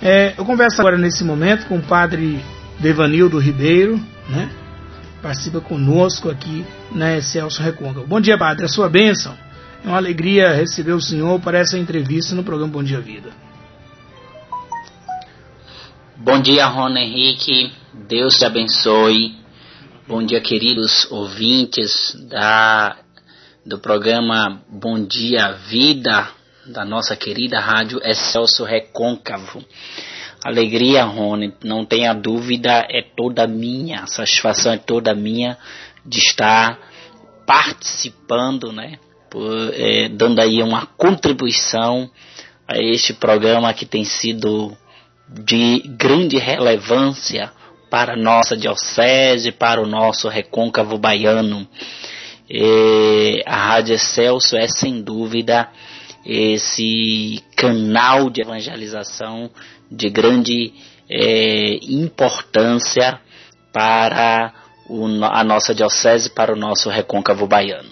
É, eu converso agora nesse momento com o padre Devanildo Ribeiro, né? Participa conosco aqui na Celso Recôncavo. Bom dia, padre, a sua bênção. É uma alegria receber o senhor para essa entrevista no programa Bom Dia Vida. Bom dia, Rona Henrique. Deus te abençoe. Bom dia, queridos ouvintes da, do programa Bom Dia Vida, da nossa querida rádio Excelso Recôncavo. Alegria, Rony, não tenha dúvida, é toda minha, a satisfação é toda minha de estar participando, né, por, é, dando aí uma contribuição a este programa que tem sido de grande relevância para a nossa diocese, para o nosso recôncavo baiano. É, a Rádio Excelso é sem dúvida esse canal de evangelização de grande é, importância para o, a nossa diocese, para o nosso recôncavo baiano.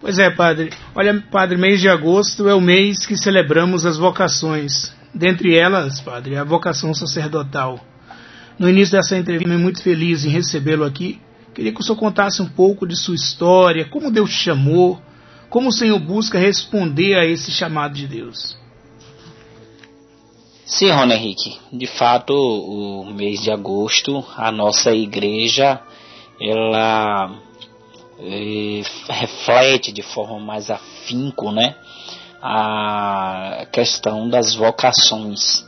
Pois é, padre. Olha, padre, mês de agosto é o mês que celebramos as vocações. Dentre elas, padre, a vocação sacerdotal. No início dessa entrevista, muito feliz em recebê-lo aqui. Queria que o senhor contasse um pouco de sua história, como Deus te chamou, como o Senhor busca responder a esse chamado de Deus. Sim, Rony Henrique. De fato, o mês de agosto, a nossa igreja, ela é, reflete de forma mais afinco, né, a questão das vocações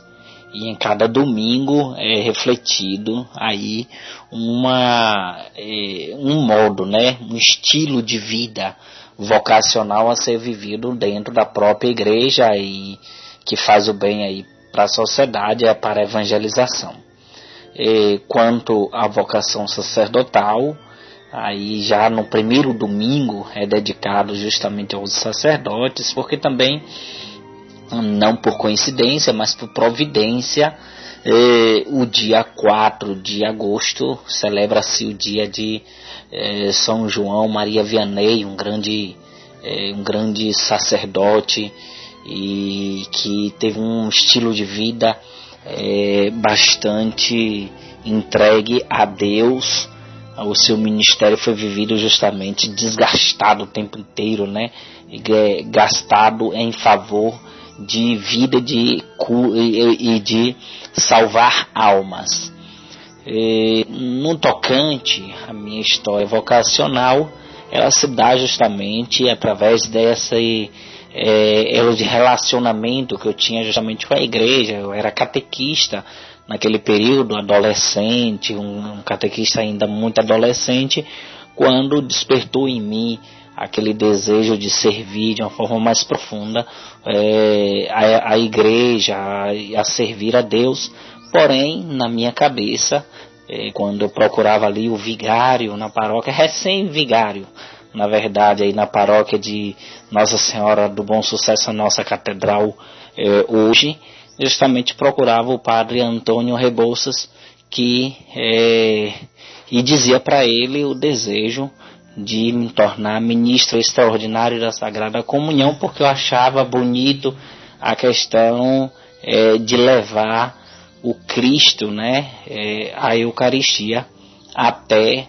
e em cada domingo é refletido aí uma é, um modo, né, um estilo de vida vocacional a ser vivido dentro da própria igreja e que faz o bem aí para a sociedade é para a evangelização. E quanto à vocação sacerdotal, aí já no primeiro domingo é dedicado justamente aos sacerdotes, porque também não por coincidência, mas por providência, eh, o dia 4 de agosto celebra-se o dia de eh, São João Maria Vianney, um grande, eh, um grande sacerdote e que teve um estilo de vida bastante entregue a Deus. O seu ministério foi vivido justamente desgastado o tempo inteiro, né? Gastado em favor de vida de, e de salvar almas. E, no tocante à minha história vocacional, ela se dá justamente através dessa é, de relacionamento que eu tinha justamente com a igreja. Eu era catequista naquele período, adolescente, um, um catequista ainda muito adolescente, quando despertou em mim aquele desejo de servir de uma forma mais profunda é, a, a, igreja, a, a, servir a Deus. Porém, na minha cabeça, é, quando eu procurava ali o vigário na paróquia, recém-vigário, na verdade, aí na paróquia de Nossa Senhora do Bom Sucesso, a nossa catedral é, hoje, justamente procurava o padre Antônio Rebouças, que e dizia para ele o desejo de me tornar ministro extraordinário da Sagrada Comunhão, porque eu achava bonito a questão é, de levar o Cristo, né, é, a Eucaristia até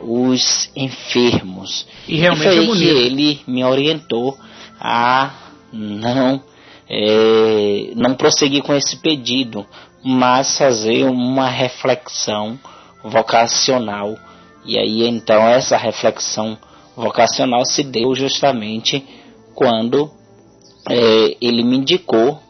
os enfermos. E realmente e foi é bonito. que ele me orientou a não é, não prosseguir com esse pedido, mas fazer uma reflexão vocacional e aí então essa reflexão vocacional se deu justamente quando é, ele me indicou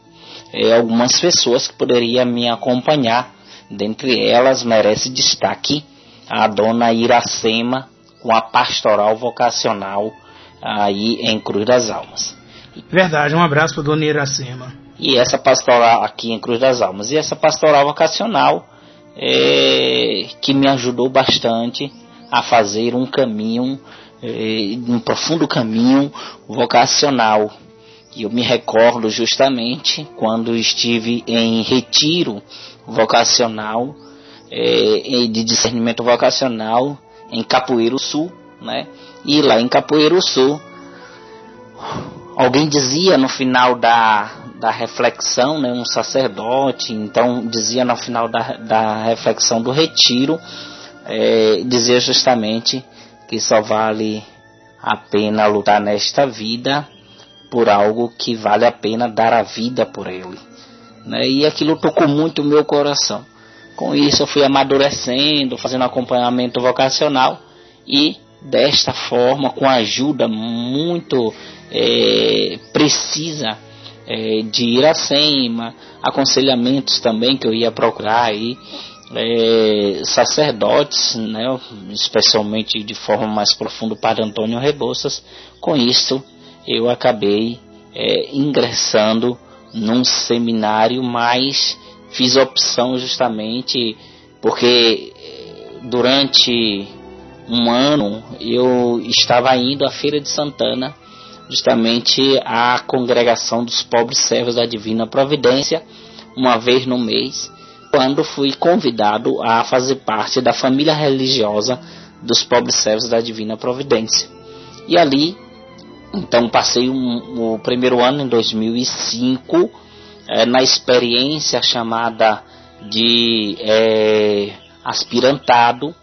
é, algumas pessoas que poderiam me acompanhar. Dentre elas merece destaque a dona Iracema com a pastoral vocacional aí em Cruz das Almas. Verdade, um abraço para dona Iracema. E essa pastoral aqui em Cruz das Almas. E essa pastoral vocacional é, que me ajudou bastante a fazer um caminho, eh, um profundo caminho vocacional. E eu me recordo justamente quando estive em retiro vocacional, eh, de discernimento vocacional em Capoeiro Sul, né? E lá em Capoeiro Sul, alguém dizia no final da, da reflexão, né, um sacerdote, então dizia no final da, da reflexão do retiro, é, dizia justamente que só vale a pena lutar nesta vida por algo que vale a pena dar a vida por ele. Né? E aquilo tocou muito o meu coração. Com isso eu fui amadurecendo, fazendo acompanhamento vocacional e desta forma, com ajuda muito é, precisa é, de Iracema, aconselhamentos também que eu ia procurar aí, é, sacerdotes, né, especialmente de forma mais profunda para Antônio Rebouças, com isso eu acabei é, ingressando num seminário, mas fiz opção justamente porque é, durante um ano eu estava indo à Feira de Santana, justamente à congregação dos pobres servos da Divina Providência, uma vez no mês, quando fui convidado a fazer parte da família religiosa dos pobres servos da Divina Providência. E ali, então, passei um, o primeiro ano em 2005 é, na experiência chamada de é, aspirantado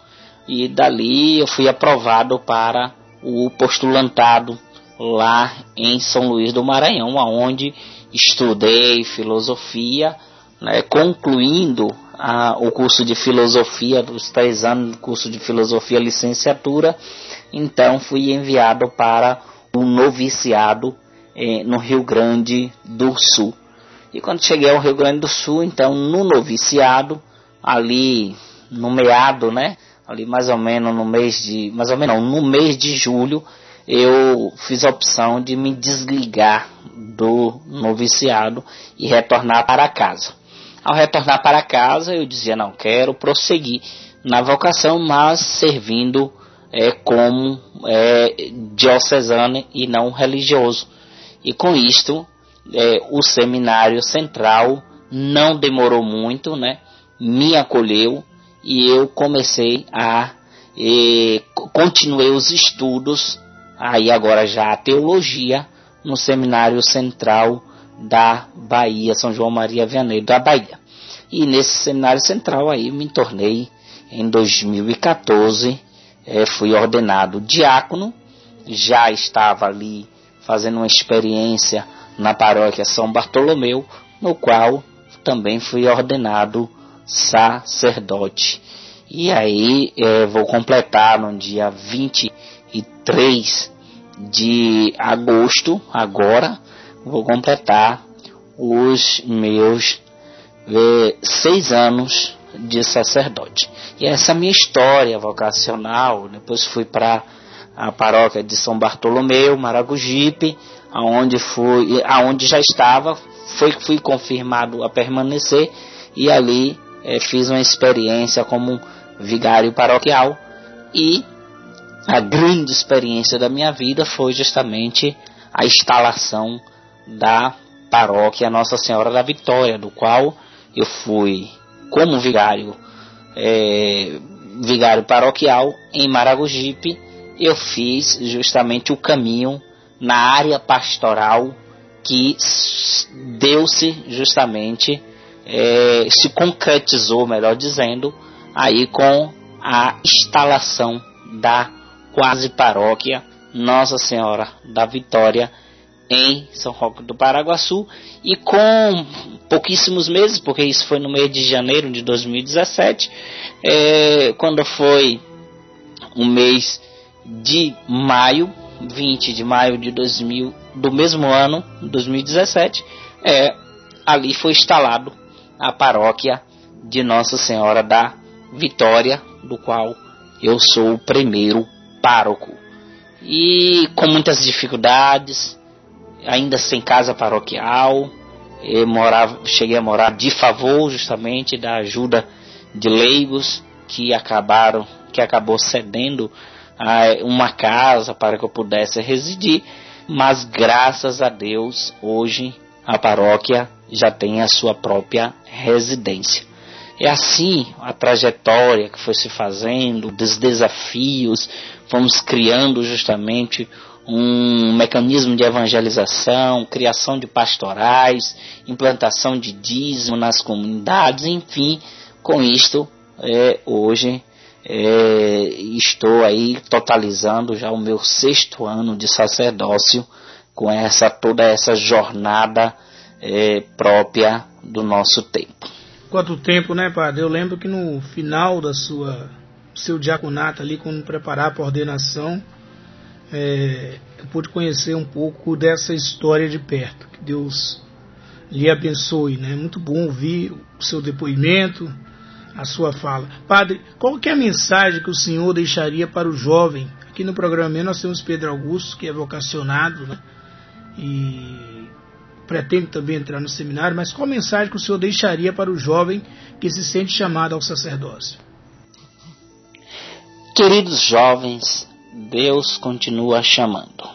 e dali eu fui aprovado para o postulantado lá em São Luís do Maranhão, aonde estudei filosofia, né, concluindo a, o curso de filosofia, dos três anos do curso de filosofia licenciatura, então fui enviado para o noviciado eh, no Rio Grande do Sul. E quando cheguei ao Rio Grande do Sul, então no noviciado, ali no meado, né, ali mais ou menos no mês de, mais ou menos não, no mês de julho, eu fiz a opção de me desligar do noviciado e retornar para casa. Ao retornar para casa, eu dizia: não, quero prosseguir na vocação, mas servindo é, como é, diocesano e não religioso. E com isto, é, o seminário central não demorou muito, né? Me acolheu e eu comecei a e, continuei os estudos aí agora já a teologia no seminário central da Bahia, São João Maria Vianney da Bahia. E nesse seminário central aí me tornei em 2014, é, fui ordenado diácono, já estava ali fazendo uma experiência na paróquia São Bartolomeu, no qual também fui ordenado sacerdote. E aí é, vou completar no dia 23 de agosto, agora, vou completar os meus seis anos de sacerdote. E essa é minha história vocacional, depois fui para a paróquia de São Bartolomeu, Maragogipe, aonde fui, aonde já estava, foi fui confirmado a permanecer e ali é, fiz uma experiência como vigário paroquial. E a grande experiência da minha vida foi justamente a instalação da paróquia Nossa Senhora da Vitória, do qual eu fui como vigário, é, vigário paroquial em Maragogipe, eu fiz justamente o caminho na área pastoral que deu-se justamente é, se concretizou, melhor dizendo, aí com a instalação da quase paróquia Nossa Senhora da Vitória em São Roque do Paraguaçu e com pouquíssimos meses, porque isso foi no mês de janeiro de 2017, é, quando foi o mês de maio, 20 de maio de 2000, do mesmo ano, 2017, é, ali foi instalado a paróquia de Nossa Senhora da Vitória, do qual eu sou o primeiro pároco. E com muitas dificuldades, ainda sem casa paroquial, eu morava, cheguei a morar de favor justamente da ajuda de leigos que acabaram, que acabou cedendo uma casa para que eu pudesse residir, mas graças a Deus hoje a paróquia já tem a sua própria residência. É assim a trajetória que foi se fazendo, dos desafios, fomos criando justamente um mecanismo de evangelização, criação de pastorais, implantação de dízimo nas comunidades, enfim, com isto, é, hoje é, estou aí totalizando já o meu sexto ano de sacerdócio com essa toda essa jornada é, própria do nosso tempo. Quanto tempo, né, padre? Eu lembro que no final da sua seu diaconato ali, quando preparar para a ordenação, é, eu pude conhecer um pouco dessa história de perto. Que Deus lhe abençoe, né? Muito bom ouvir o seu depoimento, a sua fala. Padre, qual que é a mensagem que o senhor deixaria para o jovem? Aqui no programa nós temos Pedro Augusto, que é vocacionado, né? E pretende também entrar no seminário, mas qual mensagem que o senhor deixaria para o jovem que se sente chamado ao sacerdócio? Queridos jovens, Deus continua chamando.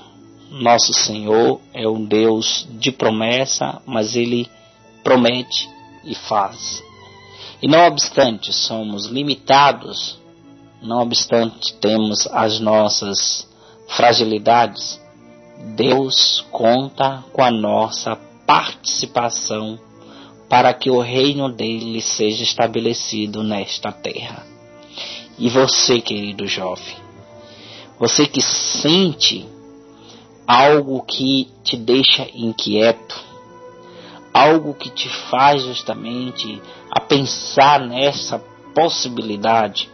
Nosso Senhor é um Deus de promessa, mas Ele promete e faz. E não obstante somos limitados, não obstante temos as nossas fragilidades, Deus conta com a nossa participação para que o reino dele seja estabelecido nesta terra. E você, querido jovem, você que sente algo que te deixa inquieto, algo que te faz justamente a pensar nessa possibilidade,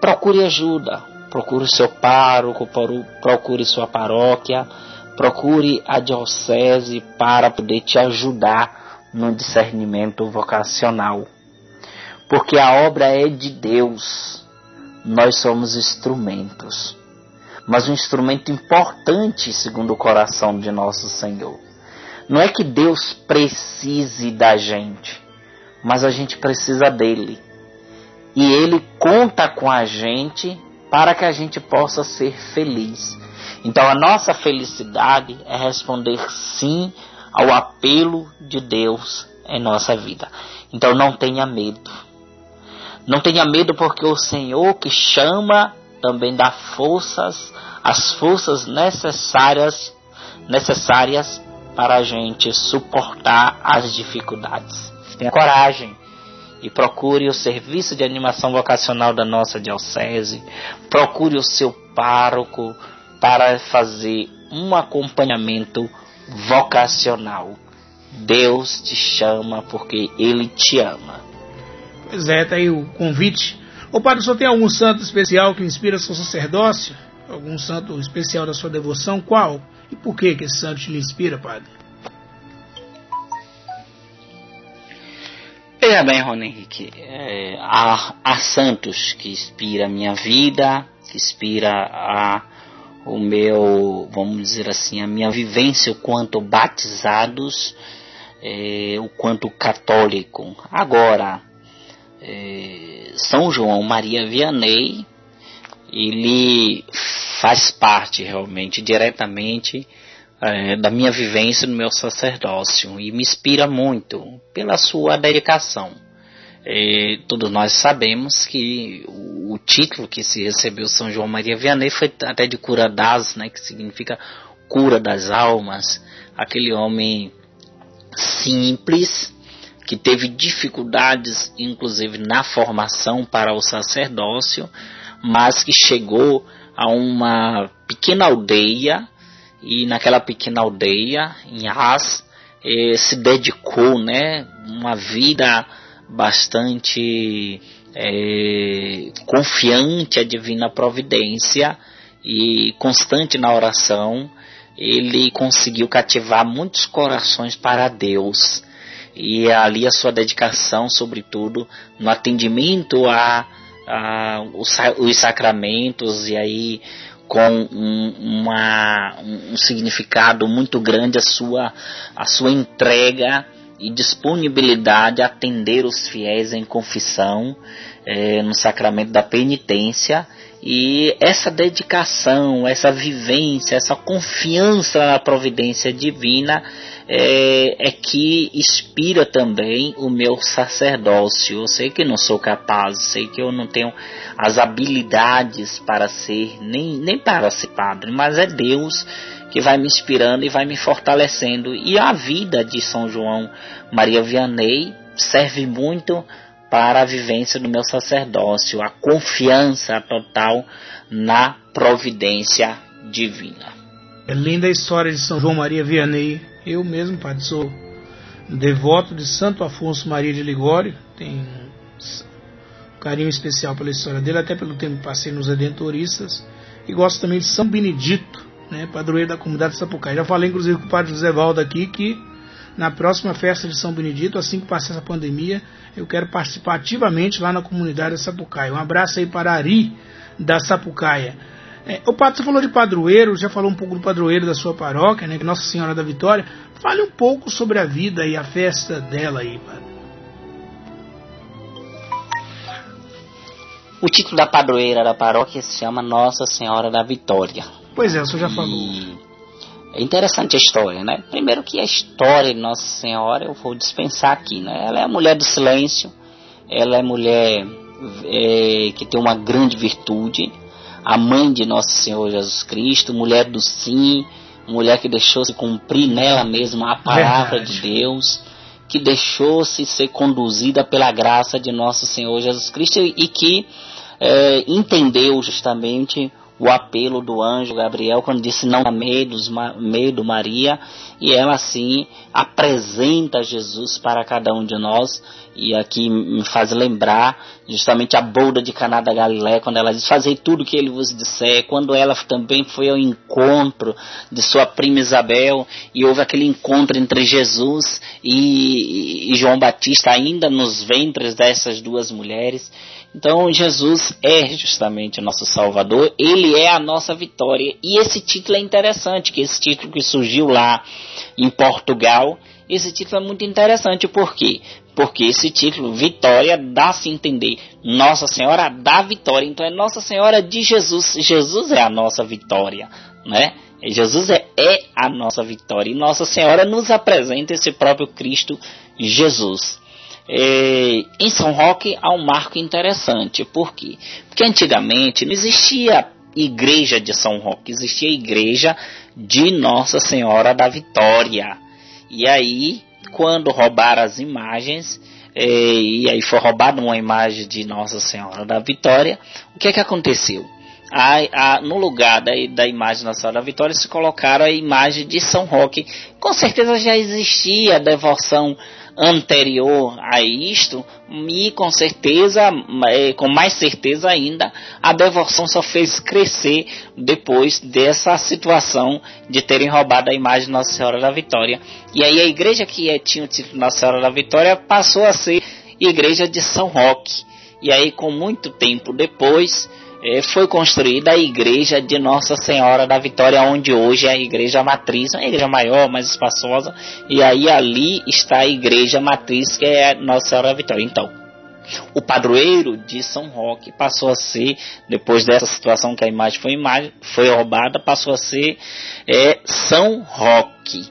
procure ajuda, procure seu pároco, procure sua paróquia, procure a diocese para poder te ajudar no discernimento vocacional. Porque a obra é de Deus, nós somos instrumentos mas um instrumento importante segundo o coração de nosso Senhor. Não é que Deus precise da gente, mas a gente precisa dele. E ele conta com a gente para que a gente possa ser feliz. Então a nossa felicidade é responder sim ao apelo de Deus em nossa vida. Então não tenha medo. Não tenha medo porque o Senhor que chama também dá forças, as forças necessárias, necessárias para a gente suportar as dificuldades. Tenha coragem e procure o serviço de animação vocacional da nossa diocese, procure o seu pároco para fazer um acompanhamento vocacional. Deus te chama porque Ele te ama. Pois é, tá aí o convite Ô padre, só tem algum santo especial que inspira seu sacerdócio? Algum santo especial da sua devoção? Qual? E por que, que esse santo te inspira, padre? Veja bem, Rony Henrique, é, há, há, santos que inspira a minha vida, que inspira a, o meu, vamos dizer assim, a minha vivência o quanto batizados, é, o quanto católico. Agora, São João Maria Vianney, ele faz parte realmente, diretamente, é, da minha vivência no meu sacerdócio e me inspira muito pela sua dedicação. É, todos nós sabemos que o, título que se recebeu São João Maria Vianney foi até de cura das, né, que significa cura das almas. Aquele homem simples, que teve dificuldades, inclusive na formação para o sacerdócio, mas que chegou a uma pequena aldeia e naquela pequena aldeia, em As, eh, se dedicou, né, uma vida bastante eh, confiante à divina providência e constante na oração, ele conseguiu cativar muitos corações para Deus e é ali a sua dedicação, sobretudo, no atendimento a, a os, os, sacramentos e aí com um, uma, um significado muito grande a sua, a sua entrega e disponibilidade a atender os fiéis em confissão, é, no sacramento da penitência E essa dedicação, essa vivência, essa confiança na providência divina é, é, que inspira também o meu sacerdócio. Eu sei que não sou capaz, sei que eu não tenho as habilidades para ser, nem, nem para ser padre, mas é Deus que vai me inspirando e vai me fortalecendo. E a vida de São João Maria Vianney serve muito para a vivência do meu sacerdócio, a confiança total na providência divina. É linda a história de São João Maria Vianney. Eu mesmo, padre, sou devoto de Santo Afonso Maria de Ligório. Tenho um carinho especial pela história dele, até pelo tempo que passei nos Redentoristas. E gosto também de São Benedito, né, padroeiro da comunidade de Sapucaí. Já falei inclusive com o padre José Valdo aqui que na próxima festa de São Benedito, assim que passar essa pandemia, eu quero participar ativamente lá na comunidade da Sapucaia. Um abraço aí para Ari da Sapucaia. É, o você falou de padroeiro, já falou um pouco do padroeiro da sua paróquia, né, Nossa Senhora da Vitória. Fale um pouco sobre a vida e a festa dela aí, Padre. O título da padroeira da paróquia se chama Nossa Senhora da Vitória. Pois é, o senhor já falou. E é interessante a história, né? Primeiro que a história de Nossa Senhora eu vou dispensar aqui, né? Ela é a mulher do silêncio, ela é mulher é, que tem uma grande virtude, a mãe de Nosso Senhor Jesus Cristo, mulher do sim, mulher que deixou-se cumprir nela mesma a palavra Verdade. de Deus, que deixou-se ser conduzida pela graça de Nosso Senhor Jesus Cristo e que é, entendeu justamente o apelo do anjo Gabriel quando disse não medo, medo Maria. E ela assim apresenta Jesus para cada um de nós e aqui me faz lembrar justamente a bolda de Caná da Galiléia quando ela diz fazei tudo o que ele vos disser quando ela também foi ao encontro de sua prima Isabel e houve aquele encontro entre Jesus e, e João Batista ainda nos ventres dessas duas mulheres então Jesus é justamente o nosso Salvador, ele é a nossa vitória. E esse título é interessante, que esse título que surgiu lá em Portugal, esse título é muito interessante, por quê? Porque esse título, Vitória, dá-se entender Nossa Senhora da Vitória. Então é Nossa Senhora de Jesus. Jesus é a nossa vitória, né? Jesus é, é a nossa vitória. E Nossa Senhora nos apresenta esse próprio Cristo Jesus. É, em São Roque há um marco interessante. Por quê? Porque antigamente não existia igreja de São Roque, existia igreja de Nossa Senhora da Vitória. E aí, quando roubaram as imagens, é, e aí foi roubada uma imagem de Nossa Senhora da Vitória, o que é que aconteceu? A, a, no lugar da, da imagem Nossa Senhora da Vitória se colocaram a imagem de São Roque. Com certeza já existia a devoção anterior a isto, e com certeza, é, com mais certeza ainda, a devoção só fez crescer depois dessa situação de terem roubado a imagem de Nossa Senhora da Vitória. E aí a igreja que é, tinha o título Nossa Senhora da Vitória passou a ser igreja de São Roque. E aí, com muito tempo depois, foi construída a igreja de Nossa Senhora da Vitória, onde hoje é a igreja matriz, uma igreja maior, mais espaçosa, e aí ali está a igreja matriz, que é Nossa Senhora da Vitória. Então, o padroeiro de São Roque passou a ser, depois dessa situação que a imagem foi, imagem, foi roubada, passou a ser é, São Roque.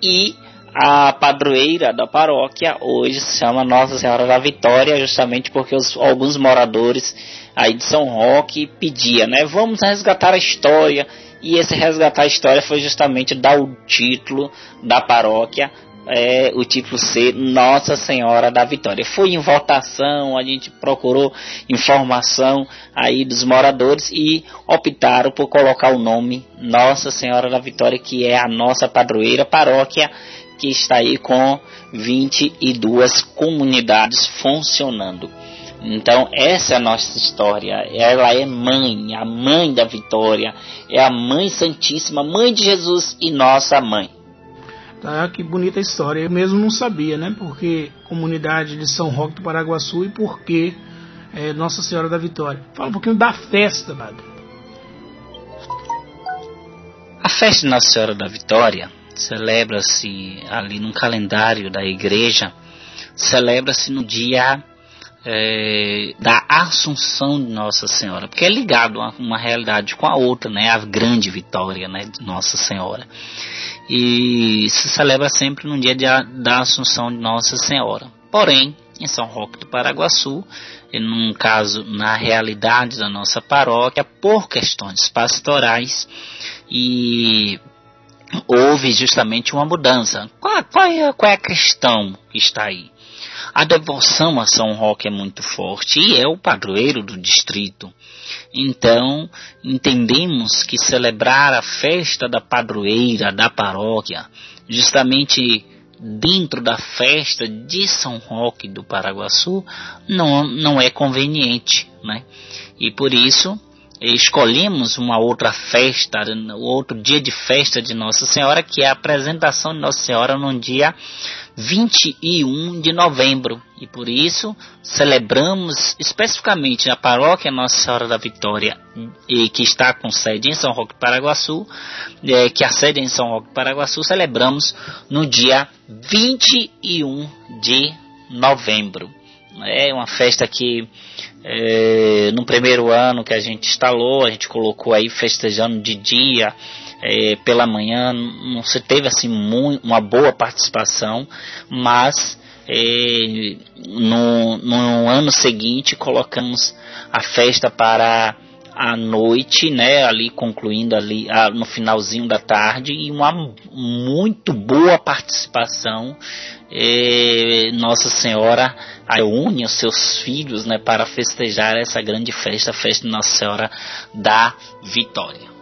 E a padroeira da paróquia hoje se chama Nossa Senhora da Vitória, justamente porque os, alguns moradores aí de São Roque pedia, né? Vamos resgatar a história. E esse resgatar a história foi justamente dar o título da paróquia, é, o título ser Nossa Senhora da Vitória. Foi em votação, a gente procurou informação aí dos moradores e optaram por colocar o nome Nossa Senhora da Vitória, que é a nossa padroeira paróquia, que está aí com 22 comunidades funcionando. Então, essa é a nossa história. Ela é mãe, a mãe da vitória, é a mãe santíssima, mãe de Jesus e nossa mãe. Tá, que bonita história. Eu mesmo não sabia, né? Porque comunidade de São Roque do Paraguaçu e porque é, Nossa Senhora da Vitória. Fala um pouquinho da festa, padre. A festa de Nossa Senhora da Vitória celebra-se ali no calendário da igreja, celebra-se no dia é, da Assunção de Nossa Senhora, porque é ligado a uma realidade com a outra, né, a grande vitória né, de Nossa Senhora. E se celebra sempre no dia de, da Assunção de Nossa Senhora. Porém, em São Roque do Paraguaçu, num caso na realidade da nossa paróquia, por questões pastorais e houve justamente uma mudança. Qual, qual, é, qual é a questão que está aí? A devoção a São Roque é muito forte e é o padroeiro do distrito. Então, entendemos que celebrar a festa da padroeira da paróquia, justamente dentro da festa de São Roque do Paraguaçu, não, não é conveniente, né? E por isso, escolhemos uma outra festa, outro dia de festa de Nossa Senhora, que é a apresentação de Nossa Senhora no dia 21 de novembro. E por isso celebramos especificamente na paróquia Nossa Senhora da Vitória, e que está com sede em São Roque Paraguaçu, é, que a sede é em São Roque Paraguaçu, celebramos no dia 21 de novembro. É uma festa que é, no primeiro ano que a gente instalou, a gente colocou aí festejando de dia, é, pela manhã, não se teve assim muito, uma boa participação, mas é, no, no ano seguinte colocamos a festa para a noite, né, ali concluindo ali no finalzinho da tarde e uma muito boa participação. É, Nossa Senhora reúne os seus filhos, né, para festejar essa grande festa, a festa de Nossa Senhora da Vitória.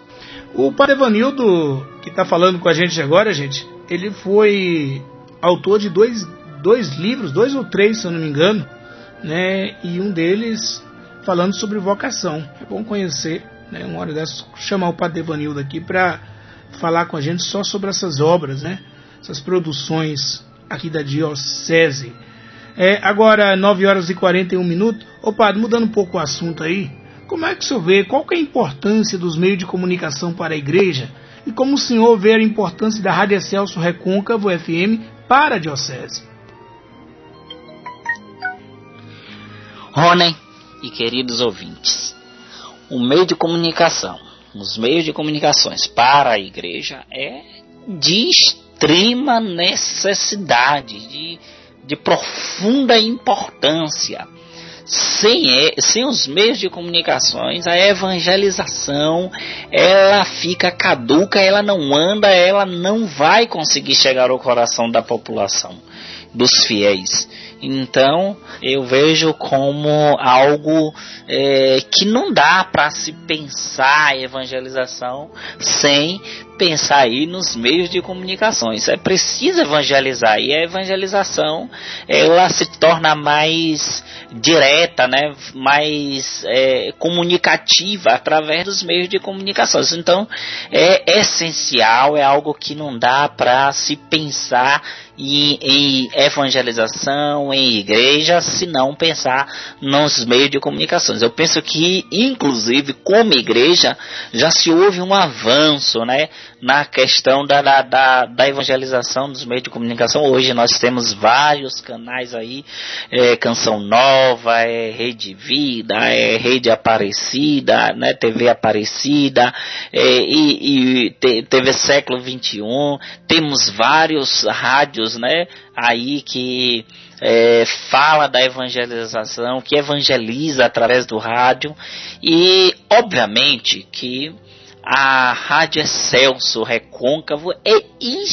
O Padre Evanildo, que está falando com a gente agora, gente, ele foi autor de dois, dois livros, dois ou três, se eu não me engano, né, e um deles falando sobre vocação. É bom conhecer, né? Uma hora dessas, chamar o Padre Evanildo aqui para falar com a gente só sobre essas obras, né? Essas produções aqui da Diocese. É, agora, 9 horas e 41 minutos. Ô Padre, mudando um pouco o assunto aí, como é que o senhor vê, qual que é a importância dos meios de comunicação para a igreja e como o senhor vê a importância da Rádio Celso Recôncavo FM para a Diocese? Rony, e queridos ouvintes, o meio de comunicação, os meios de comunicações para a igreja é de extrema necessidade, de, de profunda importância. Sem, sem os meios de comunicações, a evangelização ela fica caduca, ela não anda, ela não vai conseguir chegar ao coração da população, dos fiéis. Então eu vejo como algo é, que não dá para se pensar a evangelização sem pensar aí nos meios de comunicações. É preciso evangelizar e a evangelização ela se torna mais direta, né, mais é, comunicativa através dos meios de comunicações. Então é essencial, é algo que não dá para se pensar em, em evangelização, em igreja, se não pensar nos meios de comunicações. Eu penso que, inclusive, como igreja, já se houve um avanço, né? Na questão da, da, da, evangelização dos meios de comunicação. Hoje nós temos vários canais aí, é, Canção Nova, é Rede Vida, é Rede Aparecida, né, TV Aparecida, é, e, e TV Século XXI, temos vários rádios, né, aí que é, fala da evangelização, que evangeliza através do rádio, e obviamente que a Rádio Excelso Recôncavo é,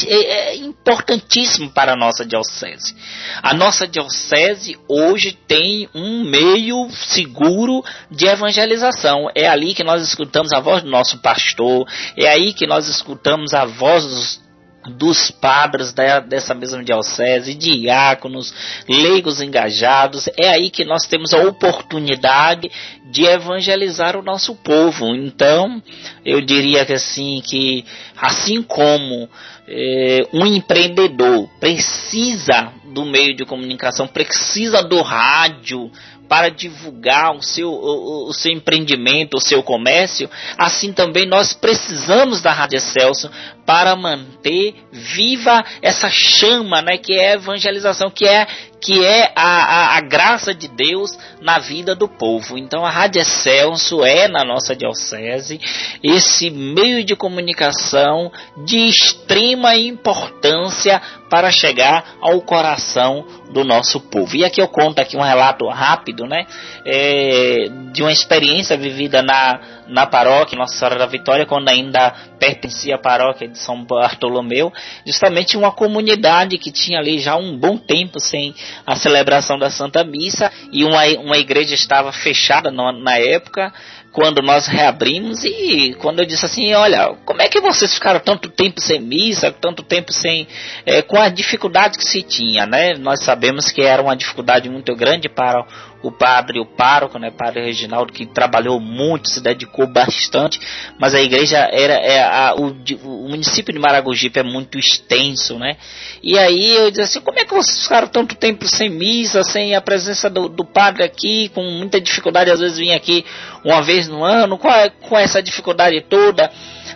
é, é importantíssimo para a nossa diocese. A nossa diocese hoje tem um meio seguro de evangelização. É ali que nós escutamos a voz do nosso pastor, é aí que nós escutamos a voz dos dos padres dessa mesma diocese, diáconos, leigos engajados. É aí que nós temos a oportunidade de evangelizar o nosso povo. Então, eu diria que assim, que assim como é, um empreendedor precisa do meio de comunicação, precisa do rádio, para divulgar o seu, o, o, seu empreendimento, o seu comércio, assim também nós precisamos da Rádio Celso para manter viva essa chama, né, que é evangelização, que é que é a, a, a, graça de Deus na vida do povo. Então a Rádio Excelso é na nossa diocese esse meio de comunicação de extrema importância para chegar ao coração do nosso povo. E aqui eu conto aqui um relato rápido, né, é, de uma experiência vivida na, na paróquia Nossa Senhora da Vitória, quando ainda pertencia à paróquia de São Bartolomeu, justamente uma comunidade que tinha ali já um bom tempo sem a celebração da Santa Missa e uma, uma igreja estava fechada no, na época, quando nós reabrimos e quando eu disse assim, olha, como é que vocês ficaram tanto tempo sem missa, tanto tempo sem, é, com a dificuldade que se tinha, né? Nós sabemos que era uma dificuldade muito grande para o padre, o pároco, né, padre Reginaldo, que trabalhou muito, se dedicou bastante, mas a igreja era, é, a, o, o, município de Maragogipe é muito extenso, né, e aí eu disse assim, como é que vocês ficaram tanto tempo sem missa, sem a presença do, do padre aqui, com muita dificuldade, às vezes vinha aqui uma vez no ano, com, com essa dificuldade toda,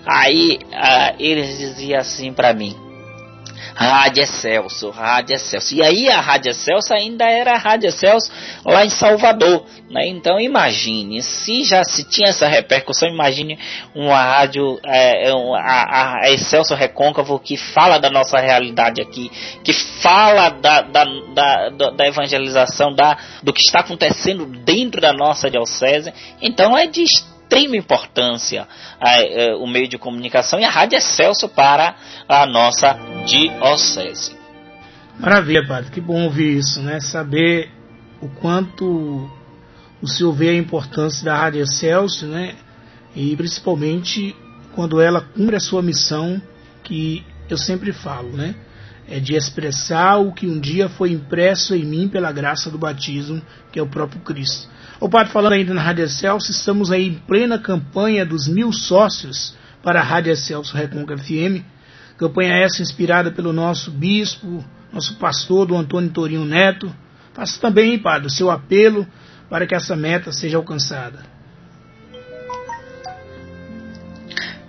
aí a, eles diziam assim para mim, Rádio Excelso, Rádio Excelso. E aí a Rádio Excelso ainda era a Rádio Excelso lá em Salvador, né? Então imagine, se já se tinha essa repercussão, imagine uma rádio, é, é a, a Excelso Recôncavo que fala da nossa realidade aqui, que fala da, da, da, da evangelização, da, do que está acontecendo dentro da nossa diocese. Então é de extrema importância é, o meio de comunicação e a Rádio Excelso para a nossa diocese. Maravilha, padre, que bom ouvir isso, né? Saber o quanto o senhor vê a importância da Rádio Excelso, né? E principalmente quando ela cumpre a sua missão, que eu sempre falo, né? É de expressar o que um dia foi impresso em mim pela graça do batismo, que é o próprio Cristo. O padre falando ainda na Rádio Celso, estamos aí em plena campanha dos mil sócios para a Rádio Celso Recôncavo FM. Campanha essa inspirada pelo nosso bispo, nosso pastor, do Antônio Torinho Neto. Faça também, padre, o seu apelo para que essa meta seja alcançada.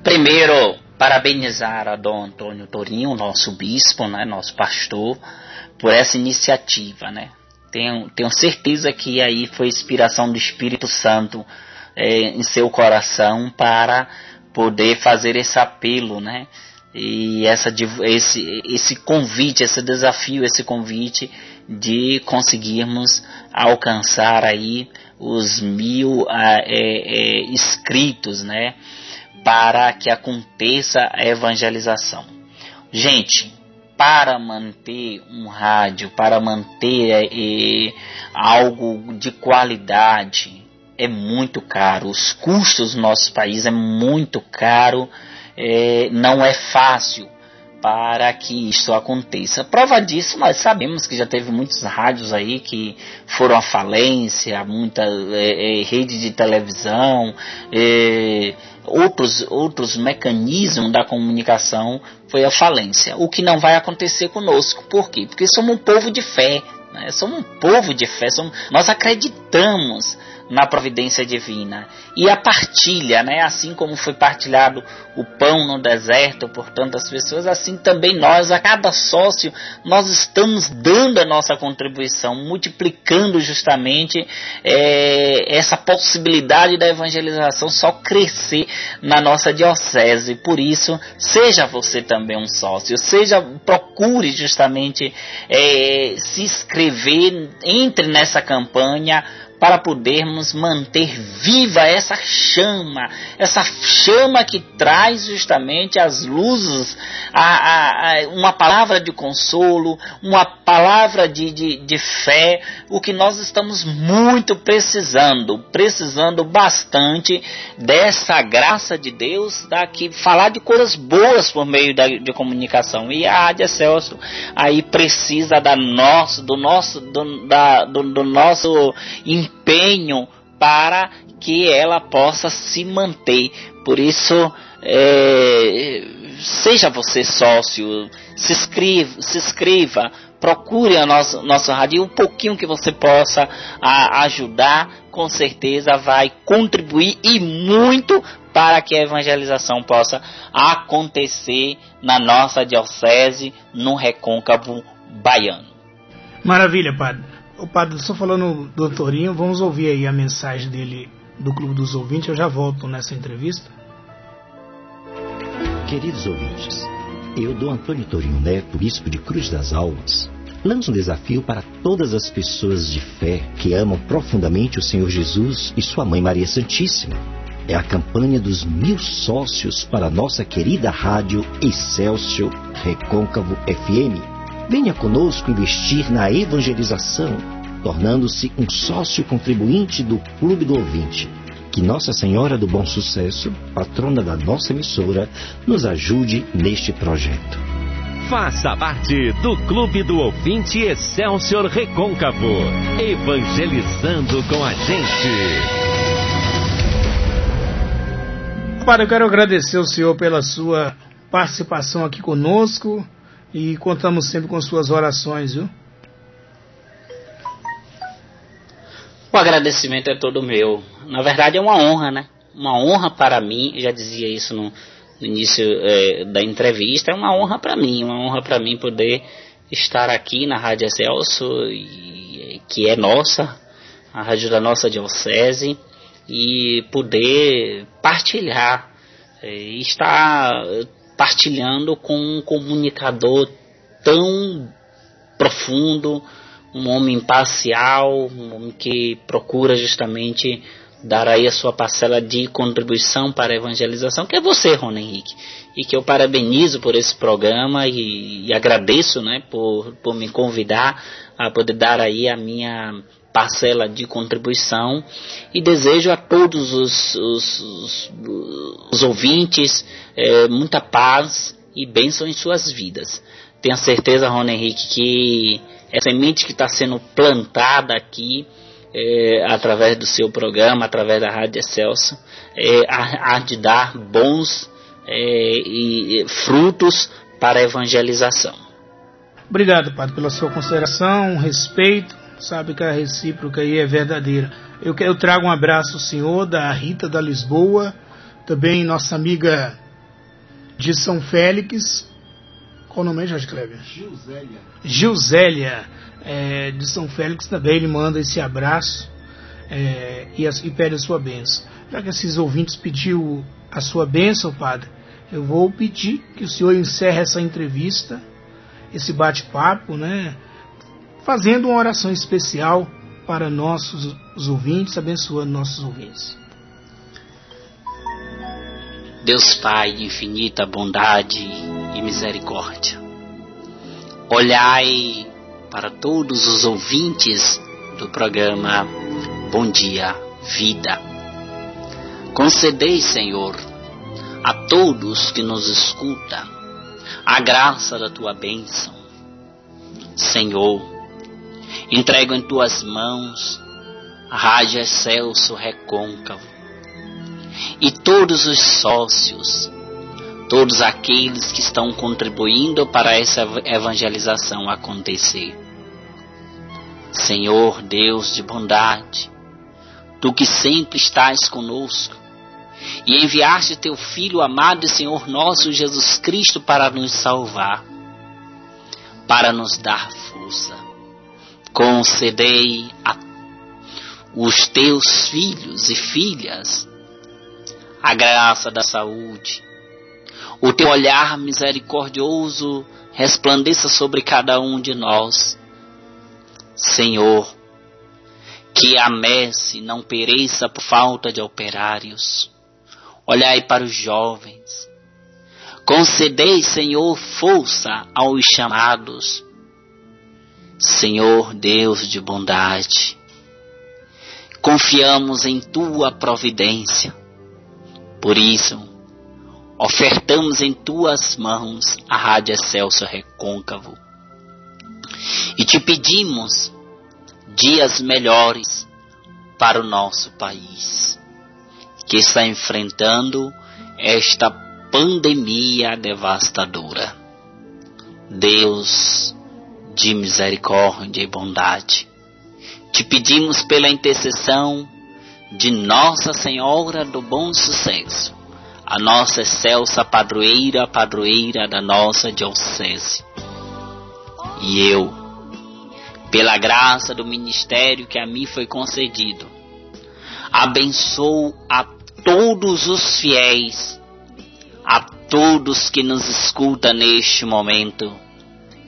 Primeiro, parabenizar a Dom Antônio Torinho, nosso bispo, né, nosso pastor, por essa iniciativa, né? Tenho, tenho certeza que aí foi inspiração do Espírito Santo é, em seu coração para poder fazer esse apelo, né? E essa, esse, esse convite, esse desafio, esse convite de conseguirmos alcançar aí os mil é, é, inscritos, né? Para que aconteça a evangelização. Gente, para manter um rádio, para manter é, algo de qualidade, é muito caro. Os custos do nosso país é muito caro, é, não é fácil para que isso aconteça. Prova disso, nós sabemos que já teve muitos rádios aí que foram à falência, muita é, é, rede de televisão, é, outros, outros mecanismos da comunicação foi a falência. O que não vai acontecer conosco. Por quê? Porque somos um povo de fé. Né? Somos um povo de fé. Somos, nós acreditamos na providência divina. E a partilha, né? assim como foi partilhado o pão no deserto por tantas pessoas, assim também nós, a cada sócio, nós estamos dando a nossa contribuição, multiplicando justamente é, essa possibilidade da evangelização só crescer na nossa diocese. Por isso, seja você também um sócio, seja procure justamente é, se inscrever, entre nessa campanha para podermos manter viva essa chama, essa chama que traz justamente as luzes, a, a, a uma palavra de consolo, uma palavra de, de, de fé, o que nós estamos muito precisando, precisando bastante dessa graça de Deus, daqui falar de coisas boas por meio da, de comunicação. E a Rádio Celso aí precisa da nosso, do nosso, do, da, do, do nosso empenho para que ela possa se manter. Por isso, é, seja você sócio, se inscreva, se inscreva procure a nosso, nosso rádio, um pouquinho que você possa a, ajudar, com certeza vai contribuir e muito para que a evangelização possa acontecer na nossa diocese, no recôncavo baiano. Maravilha, padre. O padre, só falando do Torinho, vamos ouvir aí a mensagem dele do Clube dos Ouvintes. Eu já volto nessa entrevista. Queridos ouvintes, eu, Dom Antônio Torinho Neto, bispo de Cruz das Almas, lanço um desafio para todas as pessoas de fé que amam profundamente o Senhor Jesus e sua Mãe Maria Santíssima. É a campanha dos mil sócios para a nossa querida rádio Excelsior Recôncavo FM. Venha conosco investir na evangelização, tornando-se um sócio contribuinte do Clube do Ouvinte. Que Nossa Senhora do Bom Sucesso, patrona da nossa emissora, nos ajude neste projeto. Faça parte do Clube do Ouvinte Excelsior Recôncavo, evangelizando com a gente. Padre, eu quero agradecer ao senhor pela sua participação aqui conosco e contamos sempre com suas orações, viu? O agradecimento é todo meu. Na verdade, é uma honra, né? Uma honra para mim, já dizia isso no, início é, da entrevista, é uma honra para mim, uma honra para mim poder estar aqui na Rádio Excelso, e, que é nossa, a rádio da nossa diocese, e poder partilhar, é, estar partilhando com um comunicador tão profundo, um homem imparcial, um homem que procura justamente dar aí a sua parcela de contribuição para a evangelização, que é você, Rony Henrique. E que eu parabenizo por esse programa e, e agradeço né, por, por me convidar a poder dar aí a minha parcela de contribuição e desejo a todos os, os, os, os ouvintes é, muita paz e bênção em suas vidas. Tenha certeza, Rony Henrique, que essa semente que está sendo plantada aqui é, através do seu programa, através da Rádio Excelso, é, há de dar bons é, e, frutos para a evangelização. Obrigado, Padre, pela sua consideração, respeito, sabe que a recíproca aí é verdadeira. Eu, eu trago um abraço ao senhor, da Rita da Lisboa, também nossa amiga de São Félix, qual o nome é, Jorge Kleber? Gilzélia. Gilzélia, é, de São Félix, também ele manda esse abraço é, e, e, pede a sua bênção. Já que esses ouvintes pediu a sua bênção, Padre, eu vou pedir que o senhor encerre essa entrevista, esse bate-papo, né? Fazendo uma oração especial para nossos os ouvintes, abençoando nossos ouvintes. Deus Pai de infinita bondade e misericórdia, olhai para todos os ouvintes do programa Bom Dia Vida. Concedei, Senhor, a todos que nos escutam a graça da tua bênção. Senhor, entrego em tuas mãos Rádio Excelso Recôncavo e todos os sócios, todos aqueles que estão contribuindo para essa evangelização acontecer. Senhor Deus de bondade, tu que sempre estás conosco, e enviaste teu Filho amado e Senhor nosso Jesus Cristo para nos salvar, para nos dar força. Concedei a os teus filhos e filhas a graça da saúde. O teu olhar misericordioso resplandeça sobre cada um de nós. Senhor, que a messe não pereça por falta de operários. Olhai para os jovens. Concedei, Senhor, força aos chamados. Senhor Deus de bondade, confiamos em tua providência por isso, ofertamos em tuas mãos a Rádio Excelso Recôncavo e te pedimos dias melhores para o nosso país, que está enfrentando esta pandemia devastadora. Deus de misericórdia e bondade, te pedimos pela intercessão de Nossa Senhora do Bom Sucesso, a nossa excelsa padroeira, padroeira da nossa diocese. E eu pela graça do ministério que a mim foi concedido. Abençoo a todos os fiéis, a todos que nos escutam neste momento,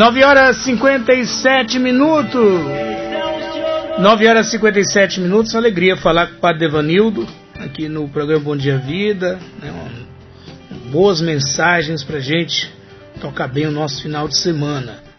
Nove horas cinquenta e sete minutos. Nove horas e cinquenta e sete minutos. Alegria falar com o Padre Devanildo aqui no programa Bom Dia Vida. Né, boas mensagens pra gente tocar bem o nosso final de semana.